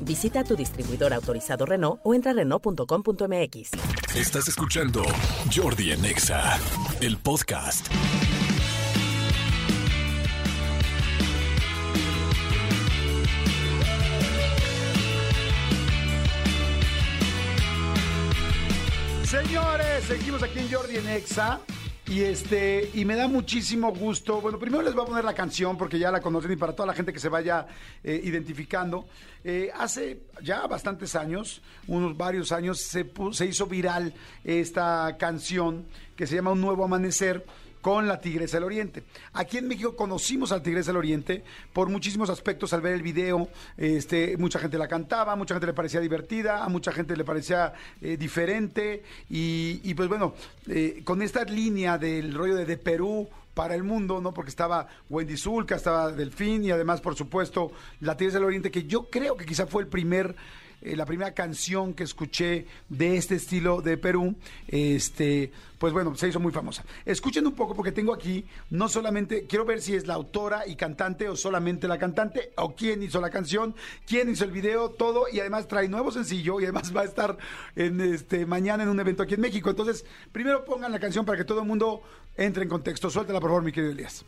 Visita tu distribuidor autorizado Renault o entra a Renault.com.mx. Estás escuchando Jordi en Exa, el podcast. Señores, seguimos aquí en Jordi en Exa. Y este, y me da muchísimo gusto. Bueno, primero les voy a poner la canción porque ya la conocen y para toda la gente que se vaya eh, identificando. Eh, hace ya bastantes años, unos varios años, se, se hizo viral esta canción que se llama Un Nuevo Amanecer con la Tigresa del Oriente. Aquí en México conocimos a la Tigresa del Oriente por muchísimos aspectos al ver el video. Este, mucha gente la cantaba, mucha gente le parecía divertida, a mucha gente le parecía eh, diferente. Y, y, pues bueno, eh, con esta línea del rollo de, de Perú para el mundo, ¿no? Porque estaba Wendy Zulka, estaba Delfín y además, por supuesto, la Tigresa del Oriente, que yo creo que quizá fue el primer eh, la primera canción que escuché de este estilo de Perú, este, pues bueno, se hizo muy famosa. Escuchen un poco porque tengo aquí, no solamente, quiero ver si es la autora y cantante o solamente la cantante, o quién hizo la canción, quién hizo el video, todo, y además trae nuevo sencillo y además va a estar este mañana en un evento aquí en México. Entonces, primero pongan la canción para que todo el mundo entre en contexto. Suéltala, por favor, mi querido Elías.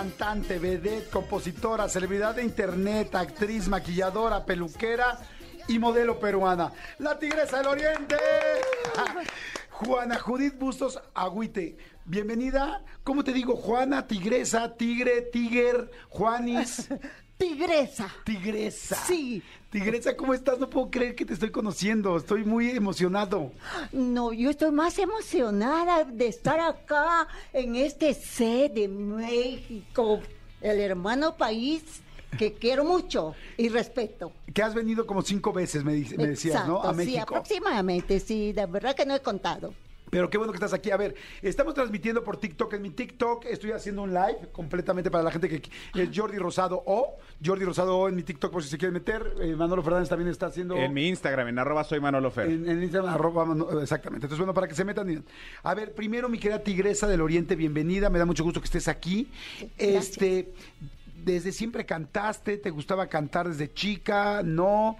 Cantante, vedette, compositora, celebridad de internet, actriz, maquilladora, peluquera y modelo peruana. La Tigresa del Oriente. Juana Judith Bustos Agüite. Bienvenida. ¿Cómo te digo? Juana, Tigresa, Tigre, Tiger, Juanis. Tigresa. Tigresa. Sí. Tigresa, ¿cómo estás? No puedo creer que te estoy conociendo. Estoy muy emocionado. No, yo estoy más emocionada de estar acá en este set de México, el hermano país que quiero mucho y respeto. Que has venido como cinco veces, me, me decías, ¿no? A Exacto, Sí, México. aproximadamente, sí, de verdad que no he contado. Pero qué bueno que estás aquí. A ver, estamos transmitiendo por TikTok. En mi TikTok estoy haciendo un live completamente para la gente que es Jordi Rosado O. Jordi Rosado O en mi TikTok por si se quieren meter. Eh, Manolo Fernández también está haciendo... En mi Instagram, en arroba soy Manolo Fer. En, en Instagram, arroba, exactamente. Entonces, bueno, para que se metan. y- A ver, primero, mi querida Tigresa del Oriente, bienvenida. Me da mucho gusto que estés aquí. Gracias. Este, desde siempre cantaste, te gustaba cantar desde chica, no.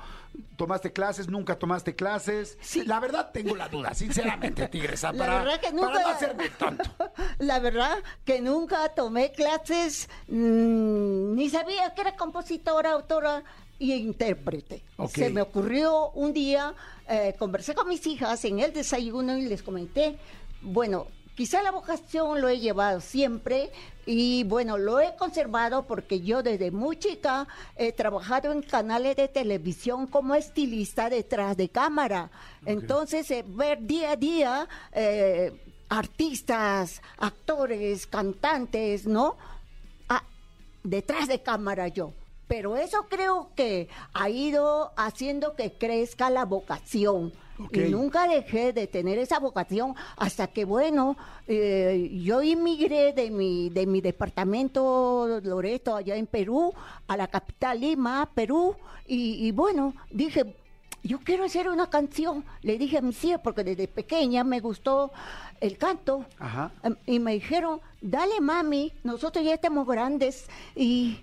¿Tomaste clases? ¿Nunca tomaste clases? Sí. La verdad, tengo la duda, sinceramente, Tigresa. La para, verdad que para nunca- no hacerme tonto. La verdad que nunca tomé clases, mm, ni sabía que era compositora, autora y intérprete. Se me ocurrió un día, eh, conversé con mis hijas en el desayuno y les comenté, bueno, quizá la vocación lo he llevado siempre y bueno, lo he conservado porque yo desde muy chica he trabajado en canales de televisión como estilista detrás de cámara. Entonces, eh, ver día a día eh, artistas, actores, cantantes, ¿no? Ah, detrás de cámara yo. Pero eso creo que ha ido haciendo que crezca la vocación. Y nunca dejé de tener esa vocación hasta que, bueno, eh, yo inmigré de mi, de mi departamento Loreto, allá en Perú, a la capital Lima, Perú, y, y bueno, dije, yo quiero hacer una canción. Le dije a mis hijas, porque desde pequeña me gustó el canto. Ajá. Em, Y me dijeron, dale mami, nosotros ya estamos grandes y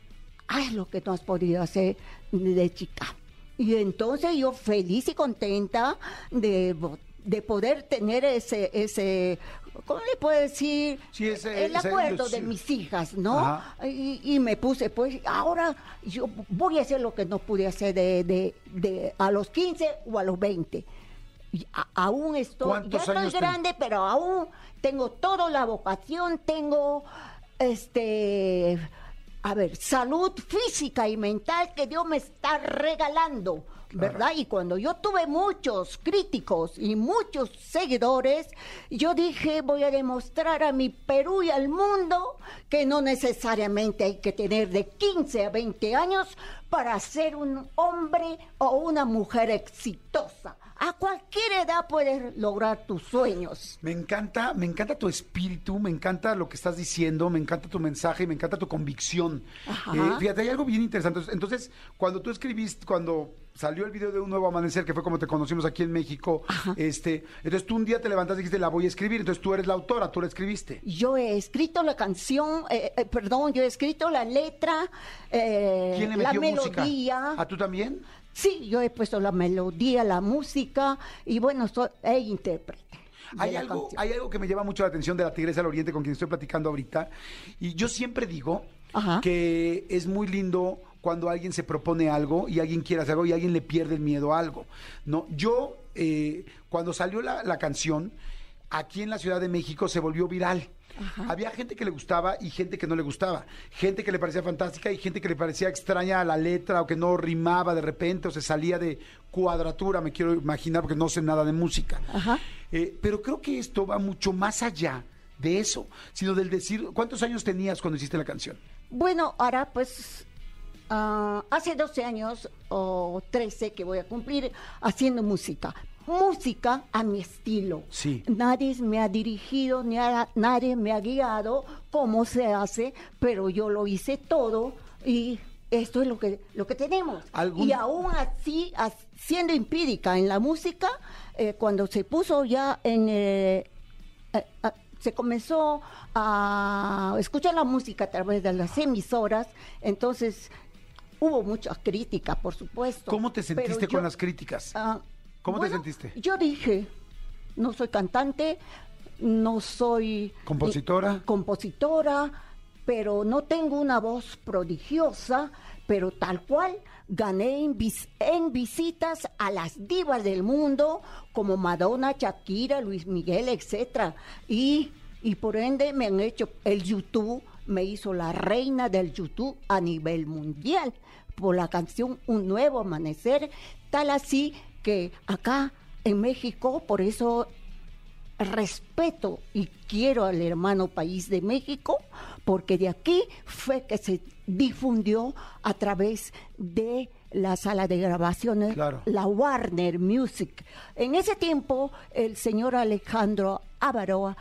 haz lo que tú has podido hacer de chica. Y entonces yo feliz y contenta de, de poder tener ese, ese, ¿cómo le puedo decir? Sí, ese- el acuerdo de mis hijas, ¿no? Y, y me puse, pues, ahora yo voy a hacer lo que no pude hacer de, de, de a los 15 o a los 20. Y a- aún estoy, ya ¿Cuántos estoy ten- grande, pero aún tengo toda la vocación, tengo, este, a ver, salud física y mental que Dios me está regalando, ¿verdad? Y cuando yo tuve muchos críticos y muchos seguidores, yo dije, voy a demostrar a mi Perú y al mundo que no necesariamente hay que tener de 15 a 20 años para ser un hombre o una mujer exitosa. A cualquier edad puedes lograr tus sueños. Me encanta, me encanta tu espíritu, me encanta lo que estás diciendo, me encanta tu mensaje, me encanta tu convicción. Eh, fíjate, hay algo bien interesante. Entonces, cuando tú escribiste, cuando salió el video de Un Nuevo Amanecer, que fue como te conocimos aquí en México, este, entonces tú un día te levantaste y dijiste, la voy a escribir, entonces tú eres la autora, tú la escribiste. Yo he escrito la canción, eh, eh, perdón, yo he escrito la letra, eh, ¿Quién le la metió música? melodía. ¿A tú también? Sí, yo he puesto la melodía, la música y bueno, soy e intérprete. Hay algo, canción. hay algo que me llama mucho la atención de la Tigresa del Oriente con quien estoy platicando ahorita. Y yo siempre digo Ajá. que es muy lindo cuando alguien se propone algo y alguien quiere hacer algo y alguien le pierde el miedo a algo. No, yo, eh, cuando salió la, la canción, aquí en la Ciudad de México se volvió viral. Había gente que le gustaba y gente que no le gustaba. Gente que le parecía fantástica y gente que le parecía extraña la letra o que no rimaba de repente o se salía de cuadratura, me quiero imaginar, porque no sé nada de música. Ajá. Eh, pero creo que esto va mucho más allá de eso, sino del decir, ¿cuántos años tenías cuando hiciste la canción? Bueno, ahora pues ah, hace 12 años o 13 que voy a cumplir haciendo música. Música a mi estilo. Sí. Nadie me ha dirigido, ni a- nadie me ha guiado cómo se hace, pero yo lo hice todo y esto es lo que, lo que tenemos. ¿Algún- Y aún así, as- siendo empírica en la música, eh, cuando se puso ya en... eh, eh, ah, se comenzó a escuchar la música a través de las emisoras, entonces hubo muchas críticas, por supuesto. ¿Cómo te sentiste yo- con las críticas? Ah, ¿Cómo te sentiste? Yo dije, no soy cantante, no soy ¿Compositora? compositora, pero no tengo una voz prodigiosa, pero tal cual gané en, vis- en visitas a las divas del mundo como Madonna, Shakira, Luis Miguel, etcétera. Y, y por ende me han hecho el YouTube me hizo la reina del YouTube a nivel mundial por la canción Un Nuevo Amanecer, tal así que acá en México, por eso respeto y quiero al hermano país de México, porque de aquí fue que se difundió a través de la sala de grabaciones, Claro. la Warner Music. En ese tiempo, el señor Alejandro Avaroa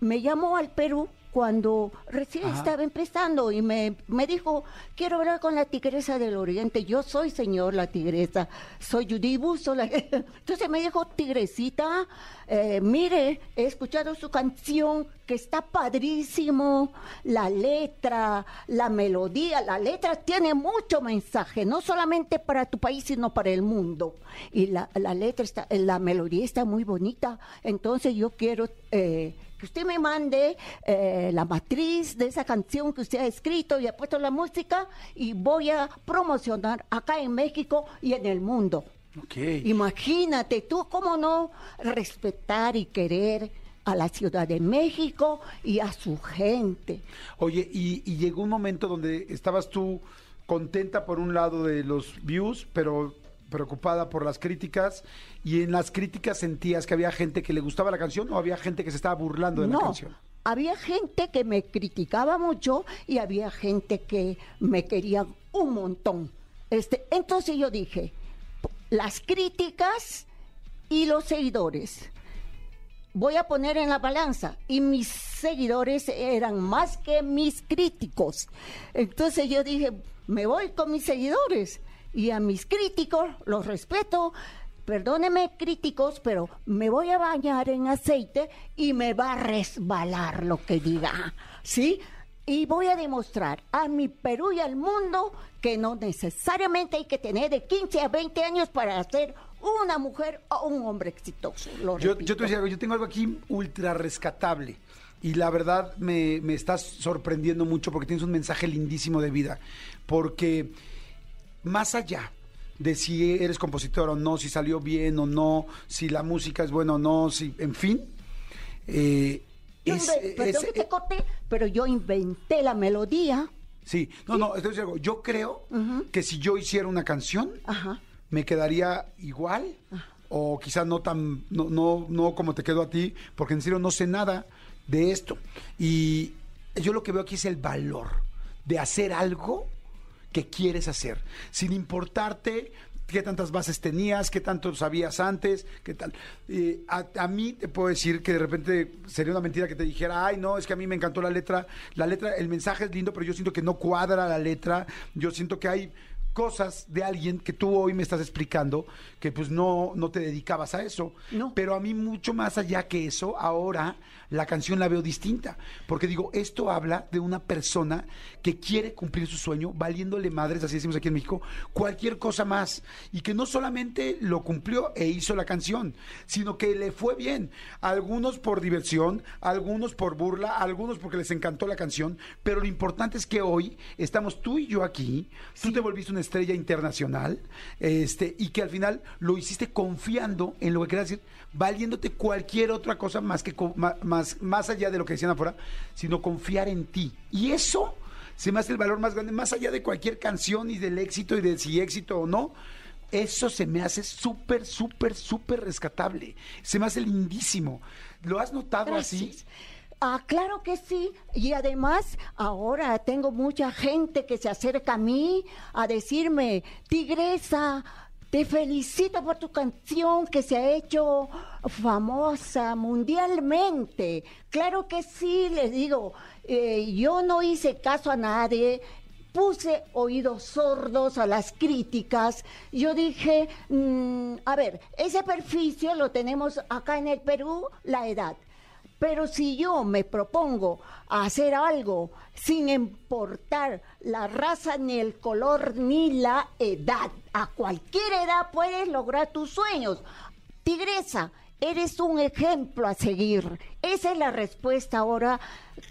me llamó al Perú cuando recién Ajá. estaba empezando y me, me dijo, quiero hablar con la tigresa del oriente. Yo soy señor la tigresa, soy Judy Busto. la- Entonces me dijo, tigresita, eh, mire, he escuchado su canción que está padrísimo, la letra, la melodía, la letra tiene mucho mensaje, no solamente para tu país, sino para el mundo. Y la, la letra está, la melodía está muy bonita. Entonces yo quiero eh, que usted me mande eh, la matriz de esa canción que usted ha escrito y ha puesto la música y voy a promocionar acá en México y en el mundo. Ok. Imagínate tú cómo no respetar y querer a la Ciudad de México y a su gente. Oye, y, y llegó un momento donde estabas tú contenta por un lado de los views, pero preocupada por las críticas, y en las críticas sentías que había gente que le gustaba la canción o había gente que se estaba burlando de la canción. había gente que me criticaba mucho y había gente que me quería un montón. Este, entonces yo dije, las críticas y los seguidores. Voy a poner en la balanza y mis seguidores eran más que mis críticos. Entonces yo dije, me voy con mis seguidores y a mis críticos los respeto, perdónenme críticos, pero me voy a bañar en aceite y me va a resbalar lo que diga, ¿sí? Y voy a demostrar a mi Perú y al mundo que no necesariamente hay que tener de 15 a 20 años para ser una mujer o un hombre exitoso. Lo Yo, yo te voy a decir algo, yo tengo algo aquí ultra rescatable. Y la verdad me, me estás sorprendiendo mucho porque tienes un mensaje lindísimo de vida. Porque más allá de si eres compositor o no, si salió bien o no, si la música es buena o no, si, en fin. eh, Yo es- inven- perdón es- que te corté, pero yo inventé la melodía. sí, no, no, a decir algo. Yo creo que si yo hiciera una canción, Ajá. me quedaría igual o quizás no tan no, no no como te quedó a ti porque en serio no sé nada de esto y yo lo que veo aquí es el valor de hacer algo que quieres hacer sin importarte qué tantas bases tenías, qué tanto sabías antes, qué tal. Eh, a, a mí te puedo decir que de repente sería una mentira que te dijera, ay, no, es que a mí me encantó la letra, la letra, el mensaje es lindo, pero yo siento que no cuadra la letra, yo siento que hay cosas de alguien que tú hoy me estás explicando que pues no, no te dedicabas a eso. No. Pero a mí mucho más allá que eso, ahora la canción la veo distinta. Porque digo, esto habla de una persona que quiere cumplir su sueño, valiéndole madres, así decimos aquí en México, cualquier cosa más. Y que no solamente lo cumplió e hizo la canción, sino que le fue bien. Algunos por diversión, algunos por burla, algunos porque les encantó la canción. Pero lo importante es que hoy estamos tú y yo aquí. Tú te volviste una estrella internacional este, y que al final lo hiciste confiando en lo que querías decir, valiéndote cualquier otra cosa más, que, más, allá de lo que decían afuera, sino confiar en ti. Y eso se me hace el valor más grande, más allá de cualquier canción y del éxito y de si éxito o no. Eso se me hace súper, súper, súper rescatable. Se me hace lindísimo. ¿Lo has notado así? Ah, claro que sí. Y además, ahora tengo mucha gente que se acerca a mí a decirme, Tigresa, te felicito por tu canción que se ha hecho famosa mundialmente. Claro que sí, les digo, eh, yo no hice caso a nadie. Puse oídos sordos a las críticas. Yo dije, mm, a ver, ese perficio lo tenemos acá en el Perú, la edad. Pero si yo me propongo hacer algo sin importar la raza, ni el color, ni la edad, a cualquier edad puedes lograr tus sueños. Tigresa, eres un ejemplo a seguir. Esa es la respuesta ahora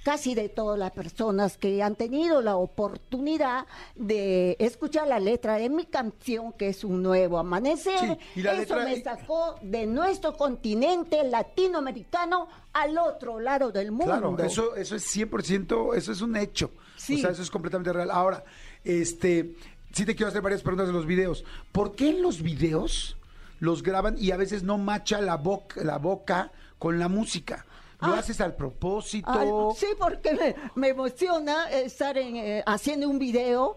casi de todas las personas que han tenido la oportunidad de escuchar la letra de mi canción, que es un nuevo amanecer. Sí, y la Eso letra- me sacó de nuestro continente latinoamericano al otro lado del mundo. Claro, eso, eso es 100%, eso es un hecho. Sí. O sea, eso es completamente real. Ahora, este, sí te quiero hacer varias preguntas de los videos. ¿Por qué en los videos los graban y a veces no macha la boca, la boca con la música? ¿Lo Ah. haces al propósito? Sí, porque me, me emociona estar en, eh, haciendo un video,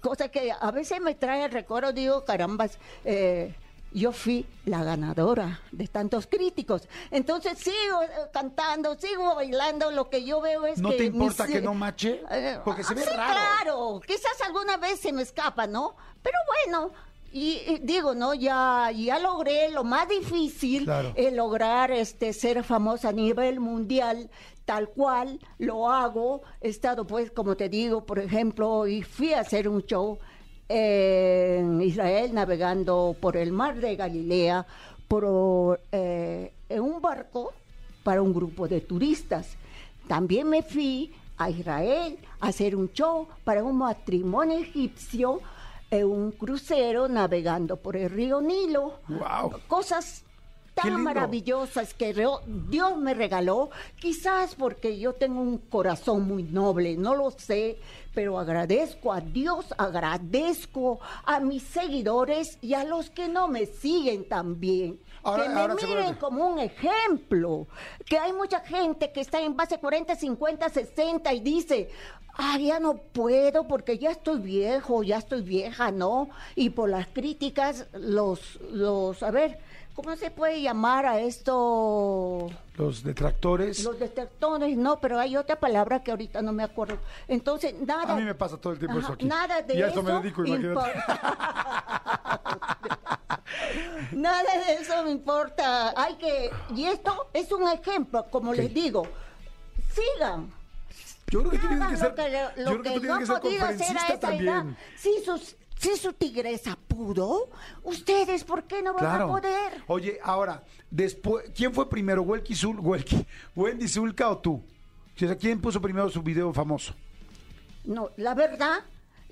cosa que a veces me trae el recuerdo, digo, carambas, eh, yo fui la ganadora de tantos críticos. Entonces sigo eh, cantando, sigo bailando, lo que yo veo es ¿No que... te importa mis, que no mache? eh, Porque se ve sí, raro. claro, quizás alguna vez se me escapa, ¿no? Pero bueno... Y, y digo, ¿no? Ya, ya logré lo más difícil, Claro. el lograr este ser famosa a nivel mundial tal cual lo hago he estado pues como te digo por ejemplo y fui a hacer un show en Israel navegando por el mar de Galilea por eh, en un barco para un grupo de turistas también me fui a Israel a hacer un show para un matrimonio egipcio en un crucero navegando por el río Nilo. Wow. cosas tan maravillosas que Dios me regaló, quizás porque yo tengo un corazón muy noble, no lo sé, pero agradezco a Dios, agradezco a mis seguidores y a los que no me siguen también. Ahora- que me ahora, miren como un ejemplo, que hay mucha gente que está en base 40, 50, 60 y dice, ah, ya no puedo porque ya estoy viejo, ya estoy vieja, ¿no? Y por las críticas, los, los, a ver, ¿cómo se puede llamar a esto? Los detractores. Los detectores, no, pero hay otra palabra que ahorita no me acuerdo. Entonces, nada. A mí me pasa todo el tiempo Ajá, eso aquí. Nada de y a eso. me dedico, imagínate. nada de eso me importa. Hay que. Y esto es un ejemplo, como les digo. Sigan. Yo creo que tú tienes que ser, lo que, yo lo creo que que tú no tienes que han ser podido hacer a conferencista esa edad. también. Si, sus, si su tigresa pudo, ustedes, ¿por qué no van Claro. a poder? Oye, ahora, después, ¿quién fue primero, Welky Zul, Welky, Wendy Zulka o tú? ¿quién puso primero su video famoso? No, la verdad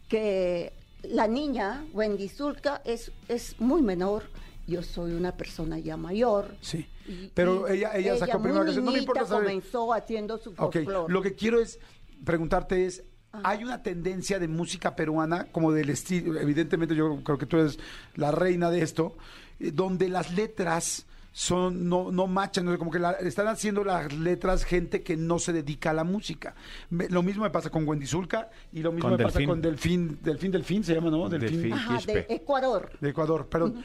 que la niña, Wendy Zulka, es, es muy menor. Yo soy una persona ya mayor. Sí. Y- Pero y ella, ella sacó primero que No me importa saber. comenzó haciendo su Ok, folclore. lo que quiero es preguntarte es, Ah. ¿hay una tendencia de música peruana como del estilo, evidentemente yo creo que tú eres la reina de esto, eh, donde las letras son no no machan, no sé, como que la- están haciendo las letras gente que no se dedica a la música. Me- lo mismo me pasa con Wendy Zulka y lo mismo Con me pasa Delfín. con Delfín, Delfín Delfín se llama, ¿no? Delfín. Delfín. Ajá, de. Ecuador. De Ecuador, perdón.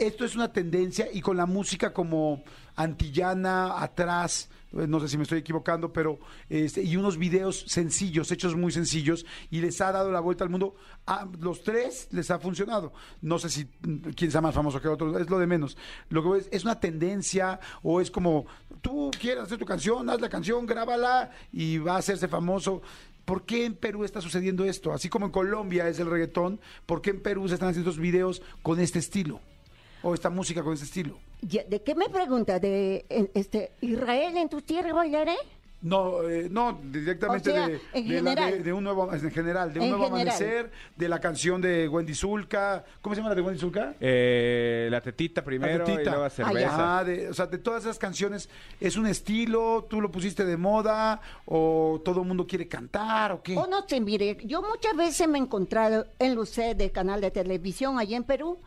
Esto es una tendencia y con la música como antillana, atrás, eh, no sé si me estoy equivocando, pero este, y unos videos sencillos, hechos muy sencillos, y les ha dado la vuelta al mundo. A los tres les ha funcionado. No sé si mm, quién sea más famoso que otro, es lo de menos. Lo que voy es, es una tendencia o es como, tú quieres hacer tu canción, haz la canción, grábala y va a hacerse famoso. ¿Por qué en Perú está sucediendo esto? Así como en Colombia es el reggaetón, ¿por qué en Perú se están haciendo estos videos con este estilo? O esta música con este estilo. ¿De qué me pregunta? ¿De este, Israel en tu tierra bailaré? No, eh, no, directamente O sea, de, en de la- general. de- de un nuevo, en general, de un En nuevo general. amanecer, de la canción de Wendy Zulka. ¿Cómo se llama la de Wendy Zulka? Eh, la tetita primero tetita. y luego cerveza. Ah, de- o sea, de todas esas canciones, ¿es un estilo? ¿Tú lo pusiste de moda? ¿O todo el mundo quiere cantar? ¿O qué? O no sé, mire, yo muchas veces me he encontrado en Lucé de canal de televisión allá en Perú.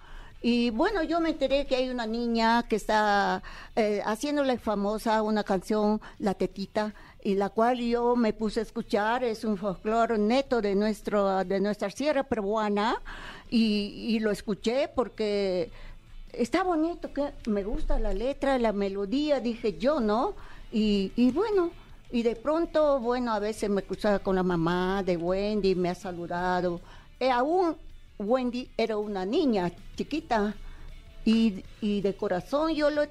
Y bueno, yo me enteré que hay una niña que está eh, haciéndole famosa una canción, La Tetita, y la cual yo me puse a escuchar. Es un folclore neto de, nuestro, de nuestra sierra peruana. Y, lo escuché porque está bonito, que me gusta la letra, la melodía, dije yo, ¿no? Y, y bueno, y de pronto, bueno, a veces me cruzaba con la mamá de Wendy, me ha saludado. Eh, aún Wendy era una niña chiquita y, y de corazón yo, lo,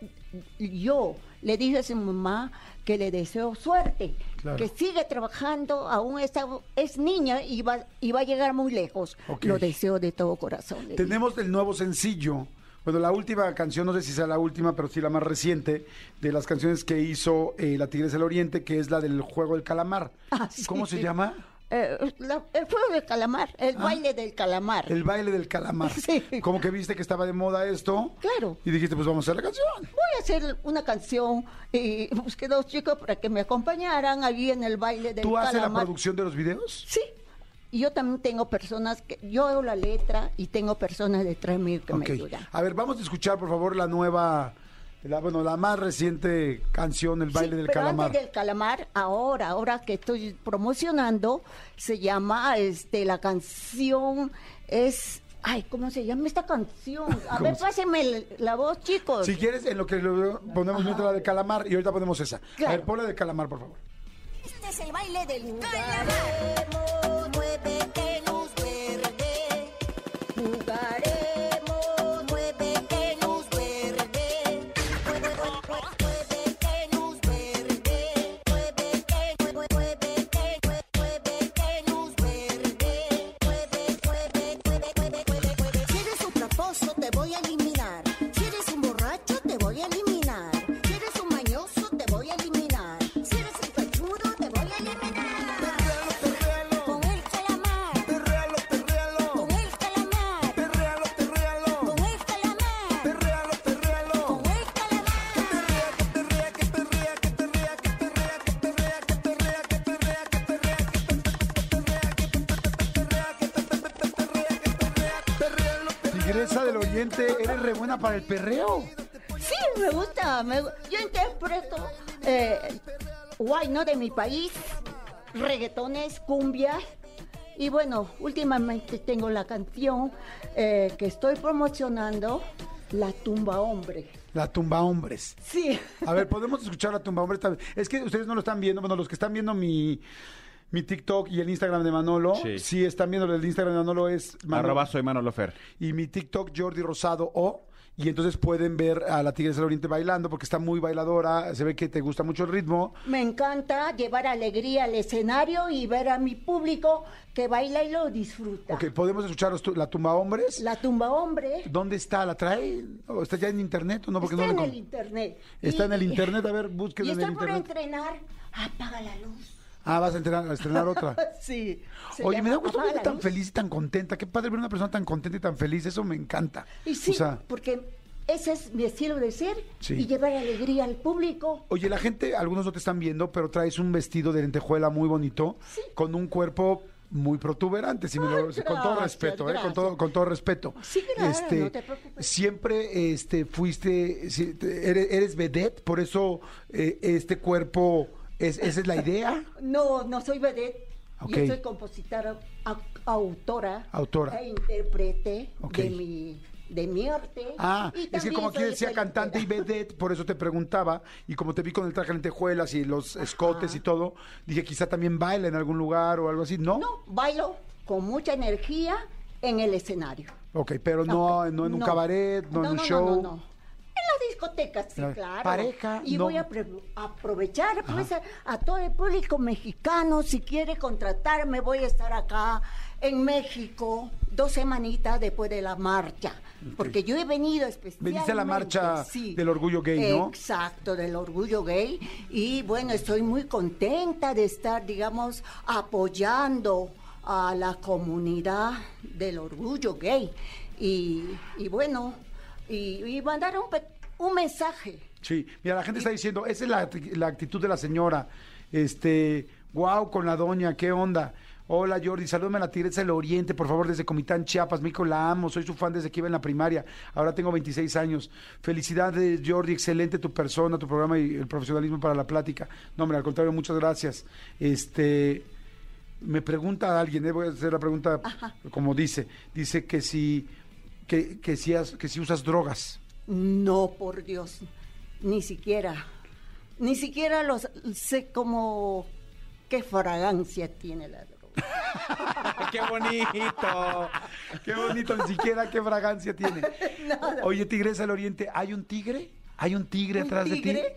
yo le dije a su mamá que le deseo suerte, Claro. que sigue trabajando, aún está, es niña y va, y va a llegar muy lejos. Ok. Lo deseo de todo corazón. Tenemos el nuevo sencillo. Bueno, la última canción, no sé si sea la última, pero sí la más reciente, de las canciones que hizo eh, La Tigresa del Oriente, que es la del juego del calamar. Ah, sí, ¿Cómo se sí. llama? Eh, la- el juego del calamar, el Ah. baile del calamar. El baile del calamar. Sí. Como que viste que estaba de moda esto. Claro. Y dijiste, pues vamos a hacer la canción. Voy a hacer una canción y busqué dos chicos para que me acompañaran allí en el baile del ¿Tú haces la calamar. producción de los videos? Sí. Y yo también tengo personas que yo hago la letra y tengo personas detrás mío que me ayudan. A ver, vamos a escuchar, por favor, la nueva, la, bueno, la más reciente canción, El baile Sí, del pero calamar. antes del calamar, ahora, ahora que estoy promocionando, se llama, este, la canción es, ay, ¿cómo se llama esta canción? A ¿Cómo ver, se- pásenme el- la voz, chicos. Si quieres, en lo que lo ponemos mientras la de calamar y ahorita ponemos esa. A Claro. ver, ponla de calamar, por favor. Este es el baile del Jugaremos, Eres re buena para el perreo. Sí, me gusta. me yo interpreto eh, guay, ¿no? De mi país, reggaetones, cumbias. Y bueno, últimamente tengo la canción eh, que estoy promocionando La tumba hombre. La tumba hombres. Sí. A ver, podemos escuchar la tumba hombres también. Es que ustedes no lo están viendo, bueno, los que están viendo mi, mi TikTok y el Instagram de Manolo, sí, Sí. están viendo el Instagram de Manolo es Manolo- Arroba soy Manolo Fer. y mi TikTok Jordi Rosado O. Y entonces pueden ver a la Tigresa del Oriente bailando porque está muy bailadora, se ve que te gusta mucho el ritmo. Me encanta llevar alegría al escenario y ver a mi público que baila y lo disfruta. Ok, podemos escuchar la tumba hombres. La tumba hombre ¿Dónde está? ¿La trae? ¿O está ya en internet o no? Porque está no en lo el internet. Está Y- en el internet, a ver, búsquenlo Y en el estoy por internet. entrenar. Apaga la luz. Ah, vas a estrenar, a estrenar otra. Sí. Oye, me da gusto verte tan luz. feliz y tan contenta. Qué padre ver una persona tan contenta y tan feliz. Eso me encanta. Y sí, O sea, porque ese es mi estilo de ser Sí. y llevar alegría al público. oye, la gente, algunos no te están viendo, pero traes un vestido de lentejuela muy bonito, con un cuerpo muy protuberante, si me lo- Ay, con todo respeto, ¿eh? con todo, con todo respeto. Sí, claro, no te preocupes. Siempre este, fuiste, eres, eres vedette, por eso eh, este cuerpo, es, esa es la idea. No, no soy vedette. Ok. Yo soy compositora, au- autora, Autora. e intérprete de mi de mi arte. Ah, es que como aquí decía cantante y vedette, por eso te preguntaba, y como te vi con el traje de lentejuelas y los escotes y todo, dije quizá también baila en algún lugar o algo así, ¿no? No, bailo con mucha energía en el escenario. Ok, pero no, no en un cabaret, no, en un show. No, no, no. En la discoteca, sí, claro. pareja, Y no. voy a aprovechar pues, a, a todo el público mexicano. Si quiere contratarme, voy a estar acá en México dos semanitas después de la marcha. Porque yo he venido especialmente. Veniste a la marcha del orgullo gay, ¿no? Exacto, del orgullo gay. Y bueno, estoy muy contenta de estar, digamos, apoyando a la comunidad del orgullo gay. Y, y bueno, y, y mandar un, mensaje. Sí, mira, la gente está diciendo, esa es la, la actitud de la señora. Este, wow, con la doña, ¿qué onda? Hola Jordi, salúdame a la Tigresa del Oriente, por favor, desde Comitán, Chiapas. Mico, la amo, soy su fan desde que iba en la primaria. Ahora tengo 26 años. Felicidades, Jordi, excelente tu persona, tu programa y el profesionalismo para la plática. No, hombre, al contrario, muchas gracias. Este, me pregunta alguien, eh, voy a hacer la pregunta como dice. Dice que si, que, que si, has- que si usas drogas. No, por Dios, ni siquiera, ni siquiera los sé cómo, qué fragancia tiene la droga. ¡Qué bonito! Qué bonito, ni siquiera qué fragancia tiene. Oye, Tigresa del Oriente, ¿hay un tigre? ¿Hay un tigre ¿Un atrás de tigre?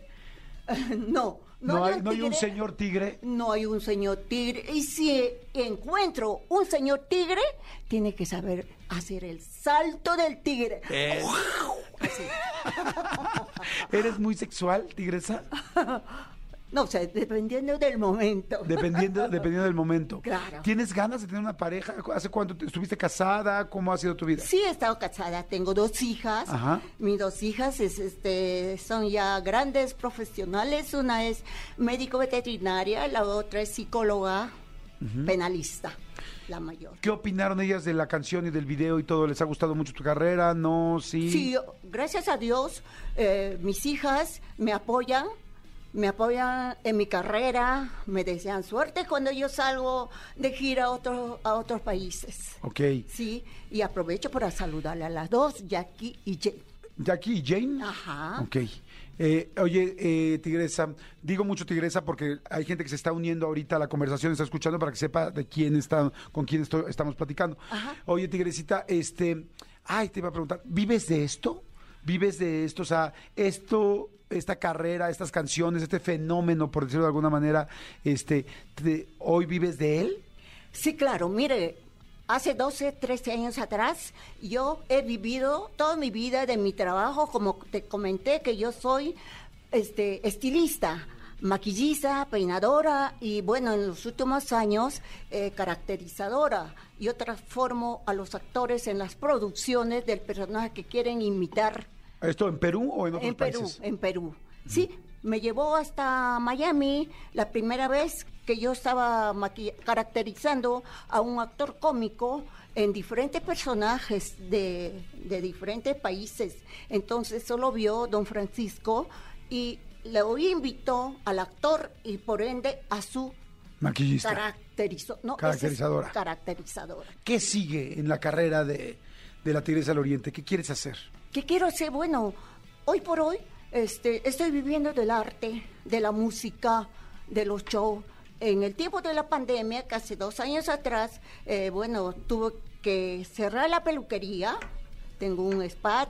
No, No, hay, no hay un señor tigre. No hay un señor tigre. Y si encuentro un señor tigre, tiene que saber hacer el salto del tigre. Así. ¿Eres muy sexual, Tigresa? No, o sea, dependiendo del momento. Dependiendo, dependiendo del momento. Claro. ¿Tienes ganas de tener una pareja? ¿Hace cuánto te- estuviste casada? ¿Cómo ha sido tu vida? Sí, he estado casada, tengo dos hijas. Ajá. Mis dos hijas es, este, son ya grandes profesionales. Una es médico veterinaria, la otra es psicóloga penalista, la mayor. ¿Qué opinaron ellas de la canción y del video y todo? ¿Les ha gustado mucho tu carrera? ¿No? ¿Sí? Sí, gracias a Dios, eh, mis hijas me apoyan, me apoyan en mi carrera, me desean suerte cuando yo salgo de gira a, otro- a otros países. Ok. Sí, y aprovecho para saludarle a las dos, Jackie y Jane. ¿Jackie y Jane? Ajá. Ok. Eh, oye, eh, Tigresa, digo mucho Tigresa porque hay gente que se está uniendo ahorita a la conversación, está escuchando para que sepa de quién está, con quién estoy- estamos platicando. Ajá. Oye, Tigresita, este, ay, te iba a preguntar, ¿vives de esto? ¿Vives de esto? O sea, esto, esta carrera, estas canciones, este fenómeno, por decirlo de alguna manera, este, te- ¿hoy vives de él? Sí, claro, mire, hace 12, 13 años atrás yo he vivido toda mi vida de mi trabajo, como te comenté que yo soy este estilista, maquillista, peinadora y bueno, en los últimos años eh, caracterizadora. Yo transformo a los actores en las producciones del personaje que quieren imitar ¿Esto en Perú o en otros en Perú, países? en Perú. Sí, me llevó hasta Miami la primera vez que yo estaba caracterizando a un actor cómico en diferentes personajes de, de diferentes países. Entonces solo vio don Francisco y le invitó al actor y por ende a su Maquillista. caracterizo- no, es Caracterizadora. caracterizadora. ¿Qué sigue en la carrera de, de la Tigresa del Oriente? ¿Qué quieres hacer? ¿Qué quiero hacer? Bueno, hoy por hoy este, estoy viviendo del arte, de la música, de los shows. En el tiempo de la pandemia, casi dos años atrás, eh, bueno, tuve que cerrar la peluquería. Tengo un spa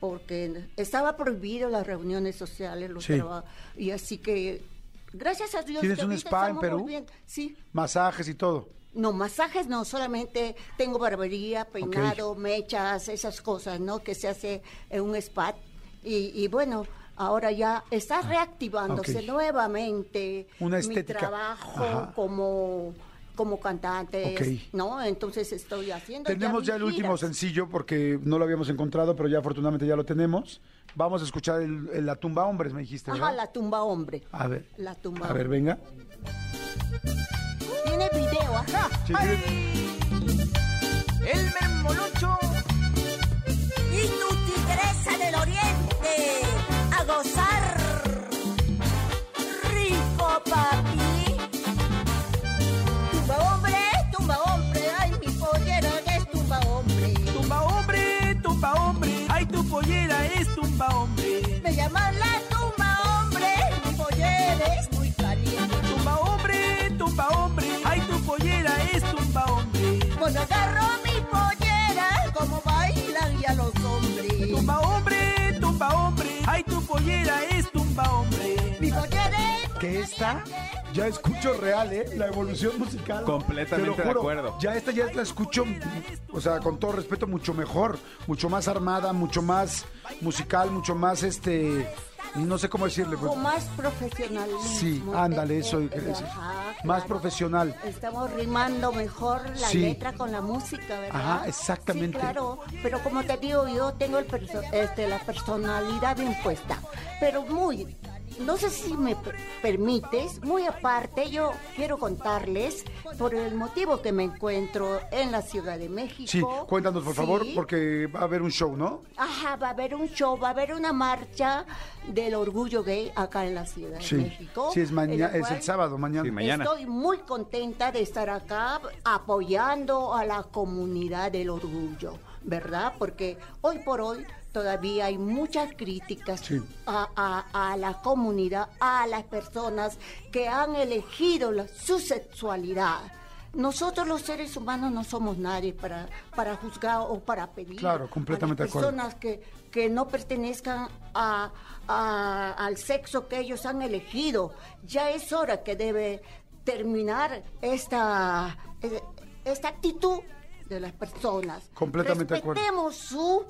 porque estaba prohibido las reuniones sociales, los Sí. trabajos. Y así que, gracias a Dios. ¿Tienes que un spa en Perú? bien. Sí. Masajes y todo. No, masajes no, solamente tengo barbería, peinado, mechas, esas cosas, ¿no? Que se hace en un spa. Y, y bueno, ahora ya está reactivándose Ah, ok. nuevamente Una mi trabajo Ajá. como, como cantante, Ok. ¿no? Entonces estoy haciendo Tenemos ya el último sencillo porque no lo habíamos encontrado, pero ya afortunadamente ya lo tenemos. Vamos a escuchar el, el La Tumba Hombres, me dijiste, Ajá, ¿verdad? la tumba hombre. A ver. La tumba A ver, venga. Sí. El mermolucho Y tu tigresa del oriente a gozar. Rico papi. Esta ya escucho real, ¿eh? La evolución musical. Completamente de acuerdo. Ya esta ya la escucho, o sea, con todo respeto, mucho mejor, mucho más armada, mucho más musical, mucho más este. No sé cómo decirle. pues. Con más profesionalismo. Sí, ándale, eso Eh, quería eh, decir. ajá, Más claro. profesional. Estamos rimando mejor la Sí. letra con la música, ¿verdad? Ajá, exactamente. Sí, claro, pero como te digo, yo tengo el perso- este, la personalidad bien puesta, pero muy, no sé si me per- permites, muy aparte, yo quiero contarles por el motivo que me encuentro en la Ciudad de México. Sí, cuéntanos, por favor, porque va a haber un show, ¿no? Ajá, va a haber un show, va a haber una marcha del orgullo gay acá en la Ciudad Sí. de México. Sí, es, mañana, es el sábado, mañana. Sí, mañana. Estoy muy contenta de estar acá apoyando a la comunidad del orgullo, ¿verdad? Porque hoy por hoy todavía hay muchas críticas Sí. a, a- a la comunidad, a las personas que han elegido la- su sexualidad. Nosotros los seres humanos no somos nadie para, para juzgar o para pedir Claro, completamente a las personas que, que no pertenezcan a, a- al sexo que ellos han elegido. Ya es hora que debe terminar esta, eh, esta actitud de las personas. Completamente de acuerdo. Su,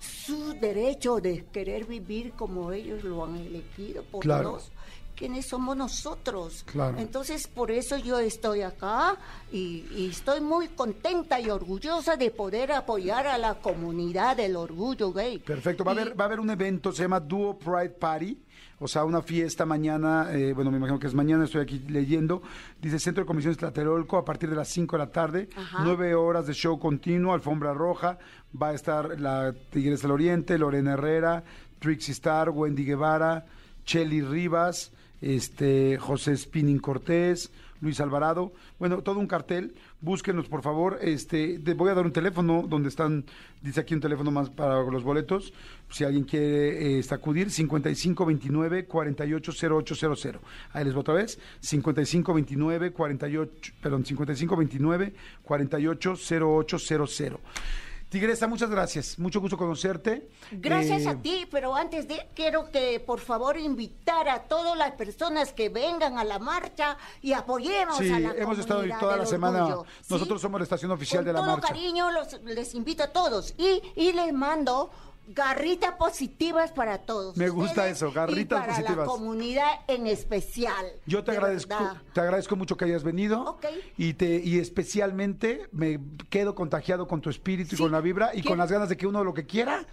su derecho de querer vivir como ellos lo han elegido. Por Claro. Dios. ¿Quiénes somos nosotros? Claro. Entonces, por eso yo estoy acá y, y estoy muy contenta y orgullosa de poder apoyar a la comunidad del orgullo gay. Perfecto, va a, haber, va a haber un evento, se llama Duo Pride Party, o sea, una fiesta mañana, eh, bueno, me imagino que es mañana, estoy aquí leyendo, dice Centro de Comisiones Tlatelolco a partir de las 5 de la tarde, Ajá. nueve horas de show continuo, alfombra roja, va a estar la Tigres del Oriente, Lorena Herrera, Trixie Star, Wendy Guevara, Chelly Rivas, este, José Spinning Cortés, Luis Alvarado, bueno, todo un cartel, búsquenos por favor, este, te voy a dar un teléfono donde están, dice aquí un teléfono más para los boletos, si alguien quiere eh, acudir, 5529-480800, ahí les voy otra vez, 5529-48, perdón, 5529-480800. Tigresa, muchas gracias, mucho gusto conocerte. Gracias Eh, a ti, pero antes de quiero que por favor invitar a todas las personas que vengan a la marcha y apoyemos Sí, a la hemos estado ahí toda la semana. orgullo, ¿sí? Nosotros somos la estación oficial Con de la todo marcha. cariño los- les invito a todos y, y les mando garritas positivas para todos. Me gusta ustedes eso, garritas y para positivas. la comunidad en especial. Yo te de agradezco, verdad. te agradezco mucho que hayas venido Ok. y te y especialmente me quedo contagiado con tu espíritu y con la vibra y ¿Qué? con las ganas de que uno lo que quiera,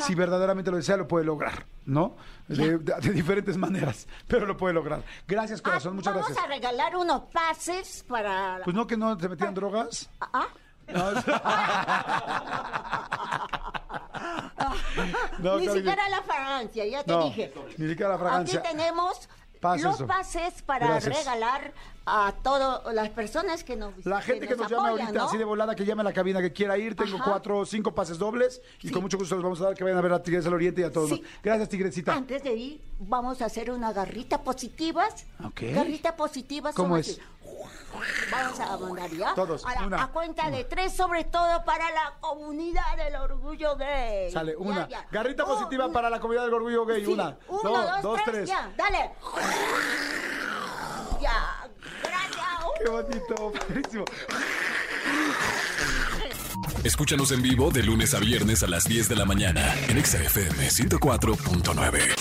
si verdaderamente lo desea, lo puede lograr, ¿no? De, de- de diferentes maneras, pero lo puede lograr. Gracias, corazón, Ah, muchas vamos gracias. a regalar unos pases para... Pues no que no te metían drogas. Ah, No, no, ni siquiera la fragancia, ya te no, dije. ni siquiera la fragancia. Aquí tenemos los eso. pases para Gracias. regalar a todas las personas que nos La gente que nos, llame apoyan, ahorita ¿no? así de volada, que llame a la cabina que quiera ir. Tengo Ajá. cuatro o cinco pases dobles y Sí. con mucho gusto los vamos a dar que vayan a ver a Tigres del Oriente y a todos. Sí. Gracias, Tigrecita. Antes de ir, vamos a hacer una garrita positivas. Garrita positivas. ¿Cómo es? Vamos a mandar ya. Todos, A, la- una, a cuenta de tres, sobre todo para la comunidad del orgullo gay. Sale, una. ya. Garrita Un- positiva para la comunidad del orgullo gay. sí, Una, Uno, dos, dos, tres, tres. Ya, dale. Ya. Gracias. Qué bonito, padrísimo. Escúchanos en vivo de lunes a viernes a las 10 de la mañana en Exa FM 104.9.